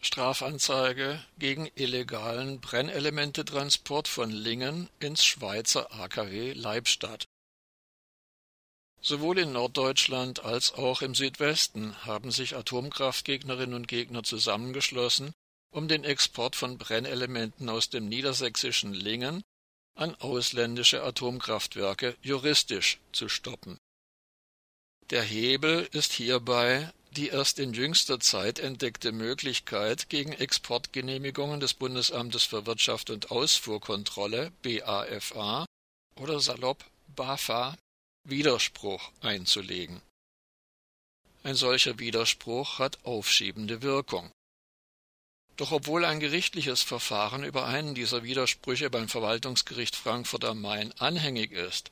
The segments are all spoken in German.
Strafanzeige gegen illegalen Brennelementetransport von Lingen ins Schweizer AKW Leibstadt. Sowohl in Norddeutschland als auch im Südwesten haben sich Atomkraftgegnerinnen und Gegner zusammengeschlossen, um den Export von Brennelementen aus dem niedersächsischen Lingen an ausländische Atomkraftwerke juristisch zu stoppen. Der Hebel ist hierbei die erst in jüngster Zeit entdeckte Möglichkeit, gegen Exportgenehmigungen des Bundesamtes für Wirtschaft und Ausfuhrkontrolle BAFA oder salopp BAFA Widerspruch einzulegen. Ein solcher Widerspruch hat aufschiebende Wirkung. Doch obwohl ein gerichtliches Verfahren über einen dieser Widersprüche beim Verwaltungsgericht Frankfurt am Main anhängig ist,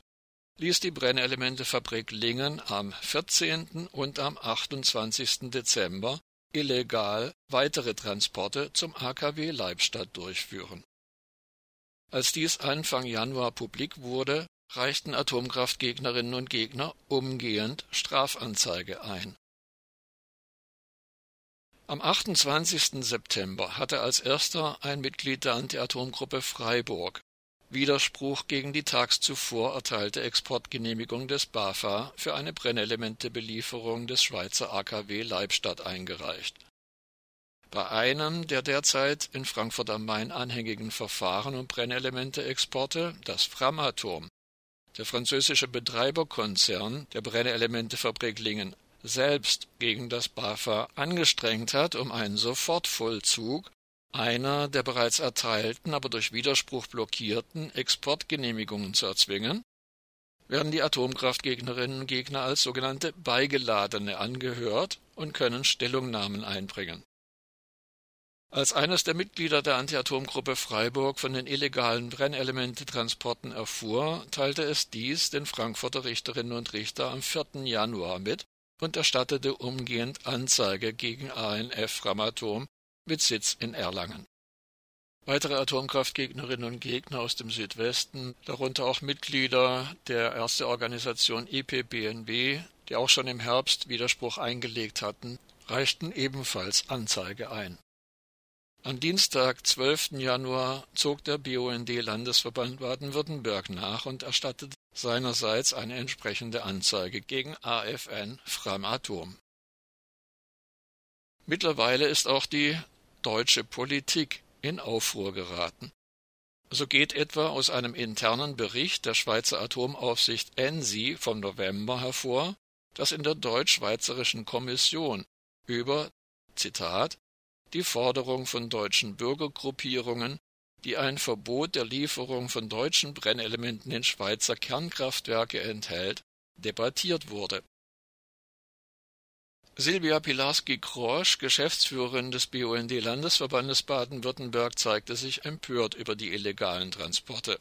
ließ die Brennelementefabrik Lingen am 14. und am 28. Dezember illegal weitere Transporte zum AKW Leibstadt durchführen. Als dies Anfang Januar publik wurde, reichten Atomkraftgegnerinnen und Gegner umgehend Strafanzeige ein. Am 28. September hatte als erster ein Mitglied der Anti-Atom-Gruppe Freiburg Widerspruch gegen die tags zuvor erteilte Exportgenehmigung des BAFA für eine Brennelementebelieferung des Schweizer AKW Leibstadt eingereicht. Bei einem der derzeit in Frankfurt am Main anhängigen Verfahren um Brennelementeexporte, das Framatom, der französische Betreiberkonzern der Brennelementefabrik Lingen selbst gegen das BAFA angestrengt hat, um einen Sofortvollzug einer der bereits erteilten, aber durch Widerspruch blockierten Exportgenehmigungen zu erzwingen, werden die Atomkraftgegnerinnen und Gegner als sogenannte Beigeladene angehört und können Stellungnahmen einbringen. Als eines der Mitglieder der Anti-Atom-Gruppe Freiburg von den illegalen Brennelementetransporten erfuhr, teilte es dies den Frankfurter Richterinnen und Richter am 4. Januar mit und erstattete umgehend Anzeige gegen ANF Framatom mit Sitz in Erlangen. Weitere Atomkraftgegnerinnen und Gegner aus dem Südwesten, darunter auch Mitglieder der Ärzteorganisation IPBNB, die auch schon im Herbst Widerspruch eingelegt hatten, reichten ebenfalls Anzeige ein. Am Dienstag, 12. Januar, zog der BUND-Landesverband Baden-Württemberg nach und erstattete seinerseits eine entsprechende Anzeige gegen AFN Framatom. Mittlerweile ist auch die deutsche Politik in Aufruhr geraten. So geht etwa aus einem internen Bericht der Schweizer Atomaufsicht ENSI vom November hervor, dass in der deutsch-schweizerischen Kommission über Zitat die Forderung von deutschen Bürgergruppierungen, die ein Verbot der Lieferung von deutschen Brennelementen in Schweizer Kernkraftwerke enthält, debattiert wurde Silvia Pilarski-Krosch, Geschäftsführerin des BUND-Landesverbandes Baden-Württemberg, zeigte sich empört über die illegalen Transporte.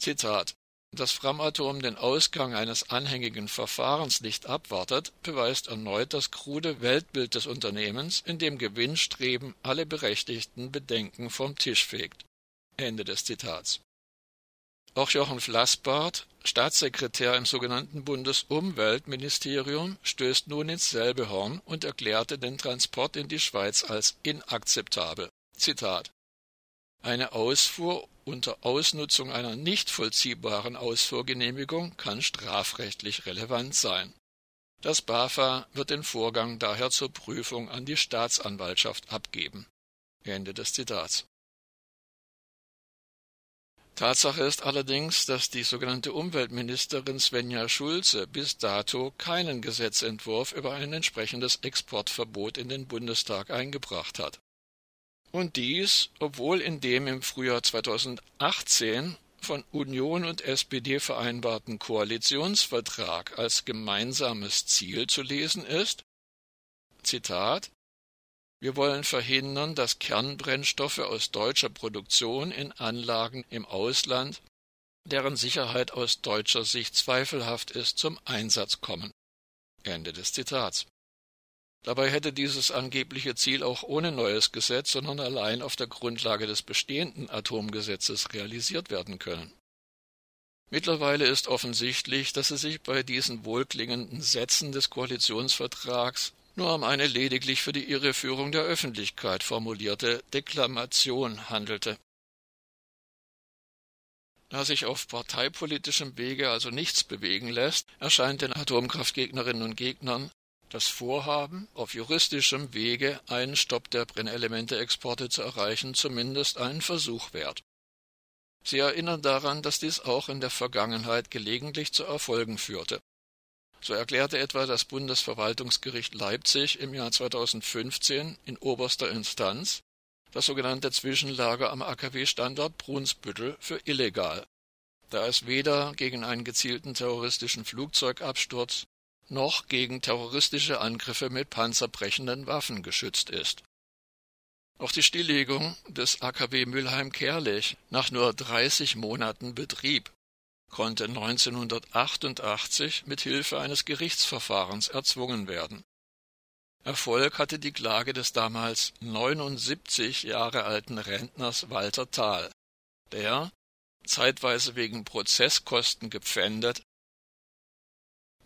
Zitat Dass Framatom den Ausgang eines anhängigen Verfahrens nicht abwartet, beweist erneut das krude Weltbild des Unternehmens, in dem Gewinnstreben alle berechtigten Bedenken vom Tisch fegt. Ende des Zitats auch Jochen Flassbart, Staatssekretär im sogenannten Bundesumweltministerium, stößt nun ins selbe Horn und erklärte den Transport in die Schweiz als inakzeptabel. Zitat Eine Ausfuhr unter Ausnutzung einer nicht vollziehbaren Ausfuhrgenehmigung kann strafrechtlich relevant sein. Das BAFA wird den Vorgang daher zur Prüfung an die Staatsanwaltschaft abgeben. Ende des Zitats Tatsache ist allerdings, dass die sogenannte Umweltministerin Svenja Schulze bis dato keinen Gesetzentwurf über ein entsprechendes Exportverbot in den Bundestag eingebracht hat. Und dies, obwohl in dem im Frühjahr 2018 von Union und SPD vereinbarten Koalitionsvertrag als gemeinsames Ziel zu lesen ist, Zitat, wir wollen verhindern, dass Kernbrennstoffe aus deutscher Produktion in Anlagen im Ausland, deren Sicherheit aus deutscher Sicht zweifelhaft ist, zum Einsatz kommen. Ende des Zitats. Dabei hätte dieses angebliche Ziel auch ohne neues Gesetz, sondern allein auf der Grundlage des bestehenden Atomgesetzes realisiert werden können. Mittlerweile ist offensichtlich, dass es sich bei diesen wohlklingenden Sätzen des Koalitionsvertrags nur um eine lediglich für die Irreführung der Öffentlichkeit formulierte Deklamation handelte. Da sich auf parteipolitischem Wege also nichts bewegen lässt, erscheint den Atomkraftgegnerinnen und Gegnern das Vorhaben, auf juristischem Wege einen Stopp der Brennelemente-Exporte zu erreichen, zumindest einen Versuch wert. Sie erinnern daran, dass dies auch in der Vergangenheit gelegentlich zu Erfolgen führte. So erklärte etwa das Bundesverwaltungsgericht Leipzig im Jahr 2015 in oberster Instanz, das sogenannte Zwischenlager am AKW-Standort Brunsbüttel für illegal, da es weder gegen einen gezielten terroristischen Flugzeugabsturz noch gegen terroristische Angriffe mit panzerbrechenden Waffen geschützt ist. Auch die Stilllegung des AKW Mülheim-Kerlich nach nur 30 Monaten Betrieb konnte 1988 mit Hilfe eines Gerichtsverfahrens erzwungen werden. Erfolg hatte die Klage des damals 79 Jahre alten Rentners Walter Thal, der, zeitweise wegen Prozesskosten gepfändet,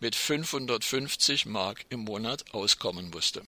mit 550 Mark im Monat auskommen musste